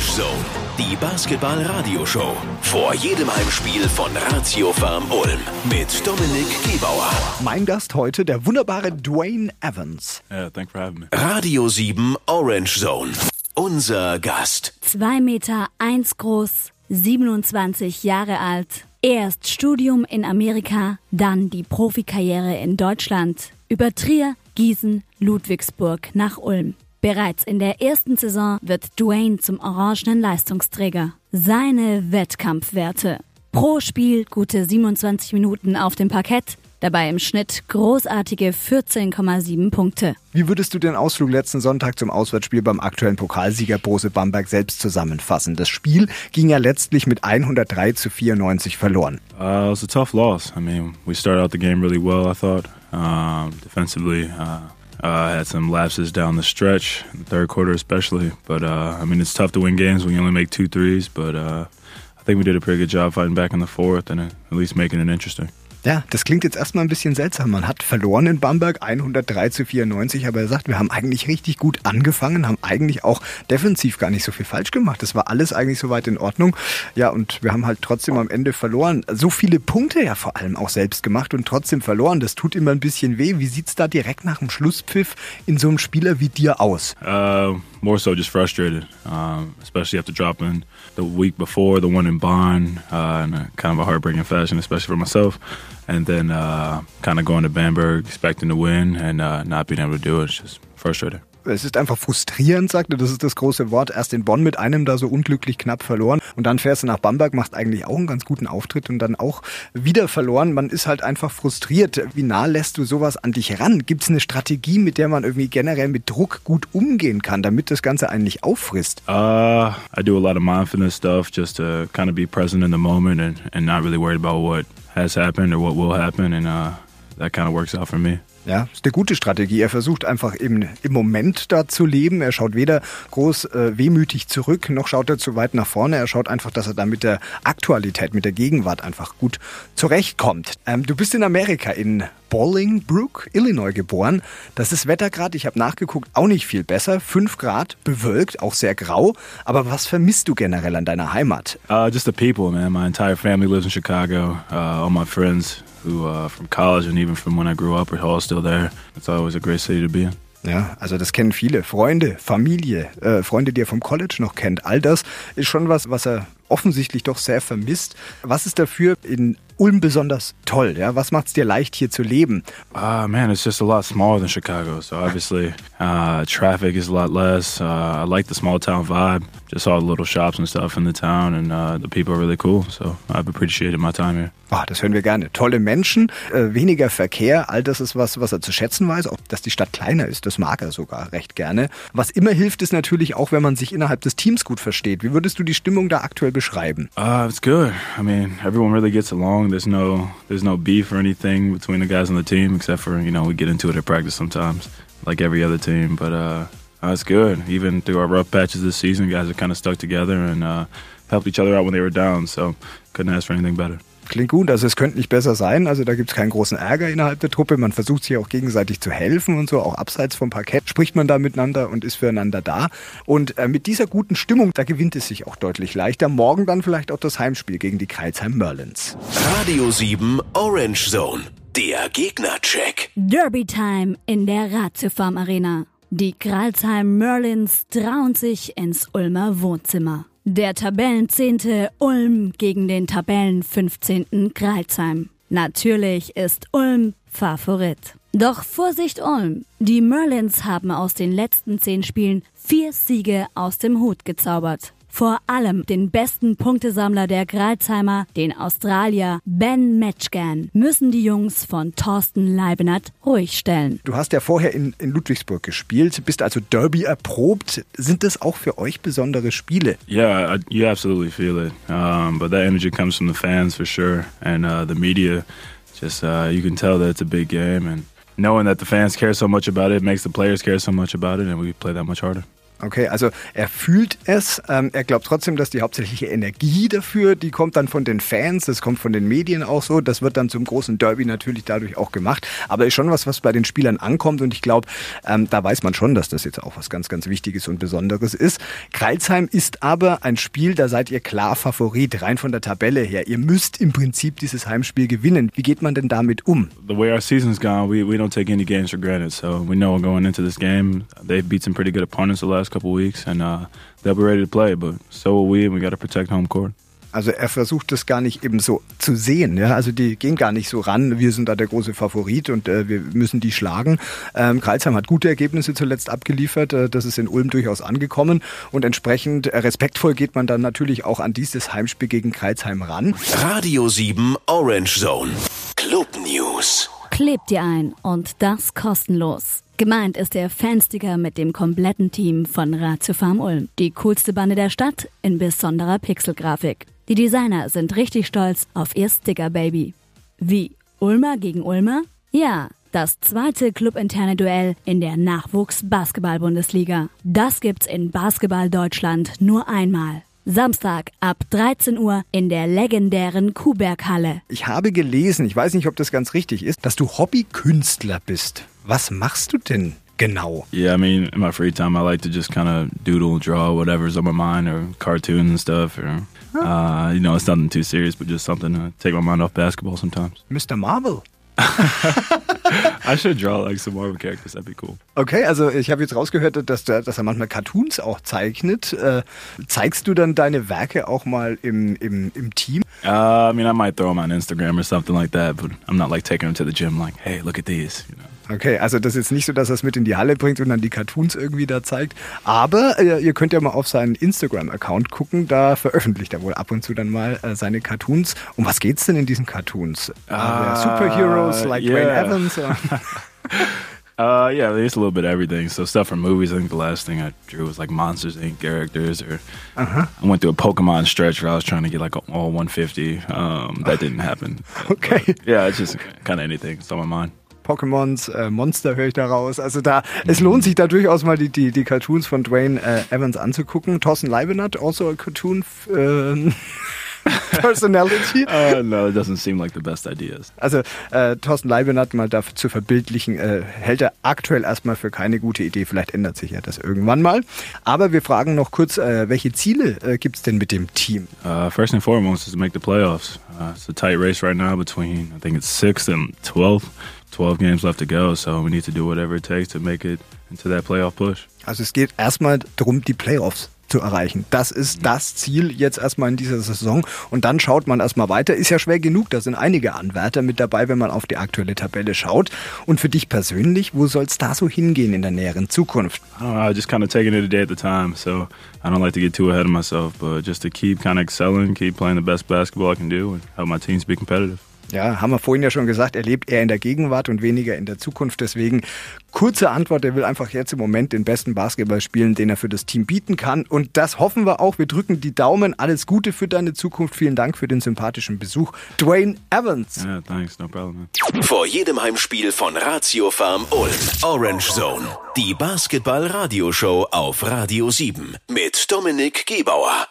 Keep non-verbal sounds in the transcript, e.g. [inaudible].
Orange Zone, die Basketball-Radio-Show. Vor jedem Heimspiel von Ratio Farm Ulm mit Dominik Gebauer. Mein Gast heute, der wunderbare Dwayne Evans. Yeah, thanks for having me. Radio 7 Orange Zone. Unser Gast. 2 Meter 1 groß, 27 Jahre alt. Erst Studium in Amerika, dann die Profikarriere in Deutschland. Über Trier, Gießen, Ludwigsburg nach Ulm. Bereits in der ersten Saison wird Dwayne zum orangenen Leistungsträger. Seine Wettkampfwerte. Pro Spiel gute 27 Minuten auf dem Parkett, dabei im Schnitt großartige 14,7 Punkte. Wie würdest du den Ausflug letzten Sonntag zum Auswärtsspiel beim aktuellen Pokalsieger Brose Bamberg selbst zusammenfassen? Das Spiel ging ja letztlich mit 103 zu 94 verloren. Uh, it was a tough loss. I mean, we started out the game really well, I thought. Um, defensively, uh, uh, had some lapses down the stretch, the third quarter especially. But uh, I mean, it's tough to win games when you only make two threes. But uh, I think we did a pretty good job fighting back in the fourth and at least making it interesting. Ja, das klingt jetzt erstmal ein bisschen seltsam. Man hat verloren in Bamberg 103 zu 94, aber er sagt, wir haben eigentlich richtig gut angefangen, haben eigentlich auch defensiv gar nicht so viel falsch gemacht. Das war alles eigentlich soweit in Ordnung. Ja, und wir haben halt trotzdem am Ende verloren. So viele Punkte ja vor allem auch selbst gemacht und trotzdem verloren. Das tut immer ein bisschen weh. Wie sieht's da direkt nach dem Schlusspfiff in so einem Spieler wie dir aus? Uh, more so just frustrated, um, especially after dropping the week before, the one in Bonn, uh, in a kind of a heartbreaking fashion, especially for myself. And then uh, kind of going to Bamberg, expecting to win and uh, not being able to do it. It's just frustrating. Es ist einfach frustrierend, sagte, das ist das große Wort. Erst in Bonn mit einem da so unglücklich knapp verloren und dann fährst du nach Bamberg, machst eigentlich auch einen ganz guten Auftritt und dann auch wieder verloren. Man ist halt einfach frustriert. Wie nah lässt du sowas an dich ran? Gibt es eine Strategie, mit der man irgendwie generell mit Druck gut umgehen kann, damit das Ganze einen nicht auffrisst? Uh, I do a lot of mindfulness stuff just to kind of be present in the moment and, and not really worried about what has happened or what will happen. And uh, that kind of works out for me. Ja, ist eine gute Strategie. Er versucht einfach eben im Moment da zu leben. Er schaut weder groß äh, wehmütig zurück, noch schaut er zu weit nach vorne. Er schaut einfach, dass er da mit der Aktualität, mit der Gegenwart einfach gut zurechtkommt. Ähm, du bist in Amerika, in Bolingbrook, Illinois geboren. Das ist Wettergrad, ich habe nachgeguckt, auch nicht viel besser. Fünf Grad, bewölkt, auch sehr grau. Aber was vermisst du generell an deiner Heimat? Uh, just the people, man. My entire family lives in Chicago. Uh, all my friends who uh, from college and even from when I grew up are all still there. It's always a great city to be in. Ja, also das kennen viele. Freunde, Familie, äh, Freunde, die er vom College noch kennt. All das ist schon was, was er offensichtlich doch sehr vermisst. Was ist dafür in Ulm besonders toll? Ja? Was macht es dir leicht, hier zu leben? Uh, man, it's just a lot smaller than Chicago. So obviously, uh, traffic is a lot less. Uh, I like the small town vibe. Just all the little shops and stuff in the town, and uh, the people are really cool. So I've appreciated my time here. Ah, das hören wir gerne. Tolle Menschen, äh, weniger Verkehr, all das ist was, was er zu schätzen weiß. Auch, dass die Stadt kleiner ist, das mag er sogar recht gerne. Was immer hilft, ist natürlich auch, wenn man sich innerhalb des Teams gut versteht. Wie würdest du die Stimmung da aktuell beschreiben? Uh, it's good. I mean, everyone really gets along. There's no there's no beef or anything between the guys on the team, except for you know we get into it at practice sometimes, like every other team. But uh, it's good. Even through our rough patches this season, guys have kind of stuck together and uh, helped each other out when they were down. So couldn't ask for anything better. Klingt gut, also es könnte nicht besser sein. Also da gibt es keinen großen Ärger innerhalb der Truppe. Man versucht sich auch gegenseitig zu helfen und so. Auch abseits vom Parkett spricht man da miteinander und ist füreinander da. Und äh, mit dieser guten Stimmung, da gewinnt es sich auch deutlich leichter. Morgen dann vielleicht auch das Heimspiel gegen die Kreilsheim Merlins. Radio 7 Orange Zone. Der Gegnercheck. Derby Time in der Ratiofarm Arena. Die Kralsheim Merlins trauen sich ins Ulmer Wohnzimmer. Der Tabellenzehnte Ulm gegen den Tabellen 15. Kralsheim. Natürlich ist Ulm Favorit. Doch Vorsicht Ulm! Die Merlins haben aus den letzten zehn Spielen vier Siege aus dem Hut gezaubert. Vor allem den besten Punktesammler der Gralsheimer, den Australier Ben Matchgan, müssen die Jungs von Thorsten Leibenert ruhig stellen. Du hast ja vorher in, in Ludwigsburg gespielt, bist also Derby erprobt. Sind das auch für euch besondere Spiele? Yeah, I, you absolutely feel it. Um, but that energy comes from the fans for sure, and uh, the media. Just uh, you can tell that it's a big game, and knowing that the fans care so much about it makes the players care so much about it, and we play that much harder. Okay, also er fühlt es. Ähm, er glaubt trotzdem, dass die hauptsächliche Energie dafür, die kommt dann von den Fans, das kommt von den Medien auch so. Das wird dann zum großen Derby natürlich dadurch auch gemacht. Aber ist schon was, was bei den Spielern ankommt. Und ich glaube, ähm, da weiß man schon, dass das jetzt auch was ganz, ganz Wichtiges und Besonderes ist. Kreilsheim ist aber ein Spiel, da seid ihr klar Favorit, rein von der Tabelle her. Ihr müsst im Prinzip dieses Heimspiel gewinnen. Wie geht man denn damit um? The way our season's gone, we, we don't take any games for granted. So we know going into this game, they've beat some pretty good opponents the last couple weeks, and uh, they'll be ready to play. But so will we, and we got to protect home court. Also er versucht das gar nicht eben so zu sehen. Ja? Also die gehen gar nicht so ran, wir sind da der große Favorit und äh, wir müssen die schlagen. Ähm, Karlsheim hat gute Ergebnisse zuletzt abgeliefert. Äh, das ist in Ulm durchaus angekommen. Und entsprechend äh, respektvoll geht man dann natürlich auch an dieses Heimspiel gegen Kreilsheim ran. Radio 7 Orange Zone. Club News. Klebt ihr ein und das kostenlos. Gemeint ist der Fansticker mit dem kompletten Team von Ratio Farm Ulm. Die coolste Bande der Stadt in besonderer Pixelgrafik. Die Designer sind richtig stolz auf ihr Sticker-Baby. Wie? Ulmer gegen Ulmer? Ja, das zweite clubinterne Duell in der Nachwuchs-Basketball-Bundesliga. Das gibt's in Basketball Deutschland nur einmal. Samstag ab 13 Uhr in der legendären Kuhberghalle. Ich habe gelesen, ich weiß nicht, ob das ganz richtig ist, dass du Hobbykünstler bist. Was machst du denn genau? Yeah, I mean, in my free time, I like to just kind of doodle, draw whatever's on my mind, or cartoons and stuff, or uh, you know, it's nothing too serious, but just something to take my mind off basketball sometimes. Mr. Marvel. [laughs] I should draw like some Marvel characters. That'd be cool. Okay, also ich habe jetzt rausgehört, dass, der, dass er manchmal Cartoons auch zeichnet. Äh, zeigst du dann deine Werke auch mal im, im, im Team? Uh, I mean, I might throw them on Instagram or something like that, but I'm not like taking them to the gym like, hey, look at these. You know? Okay, also das ist jetzt nicht so, dass er es mit in die Halle bringt und dann die Cartoons irgendwie da zeigt. Aber äh, ihr könnt ja mal auf seinen Instagram-Account gucken. Da veröffentlicht er wohl ab und zu dann mal äh, seine Cartoons. Um was geht's denn in diesen Cartoons? Uh, Superheroes like yeah. Dwayne Evans? [laughs] Uh, yeah, there's a little bit of everything. So stuff from movies. I think the last thing I drew was like Monsters Inc. characters, or I went through a Pokemon stretch where I was trying to get like all 150. Um, that didn't happen. [laughs] Okay. But, yeah, it's just kind of anything. It's on my mind. Pokémons, äh, Monster höre ich da raus. Also da, es lohnt sich da durchaus mal die, die, die Cartoons von Dwayne äh, Evans anzugucken. Thorsten Leibenhardt, also a Cartoon ähm, [laughs] Personality. Uh, no, it doesn't seem like the best ideas. Also äh, Thorsten Leibenhardt mal dafür zu verbildlichen, äh, hält er aktuell erstmal für keine gute Idee. Vielleicht ändert sich ja das irgendwann mal. Aber wir fragen noch kurz, äh, welche Ziele äh, gibt es denn mit dem Team? Uh, first and foremost is to make the playoffs. Uh, it's a tight race right now between I think it's sixth and twelfth. Twelve games left to go, so we need to do whatever it takes to make it into that playoff push. Also es geht erstmal darum, die Playoffs zu erreichen. Das ist das Ziel jetzt erstmal in dieser Saison. Und dann schaut man erstmal weiter. Ist ja schwer genug. Da sind einige Anwärter mit dabei, wenn man auf die aktuelle Tabelle schaut. Und für dich persönlich, wo soll es da so hingehen in der näheren Zukunft? I don't know. Just kind of taking it a day at a time. So I don't like to get too ahead of myself, but just to keep kind of excelling, keep playing the best basketball I can do, and help my teams be competitive. Ja, haben wir vorhin ja schon gesagt, er lebt eher in der Gegenwart und weniger in der Zukunft. Deswegen kurze Antwort, er will einfach jetzt im Moment den besten Basketball spielen, den er für das Team bieten kann. Und das hoffen wir auch. Wir drücken die Daumen. Alles Gute für deine Zukunft. Vielen Dank für den sympathischen Besuch. Dwayne Evans. Yeah, thanks. No problem. Vor jedem Heimspiel von Ratio Farm Ulm. Orange Zone. Die Basketball-Radioshow auf Radio 7. Mit Dominik Gebauer.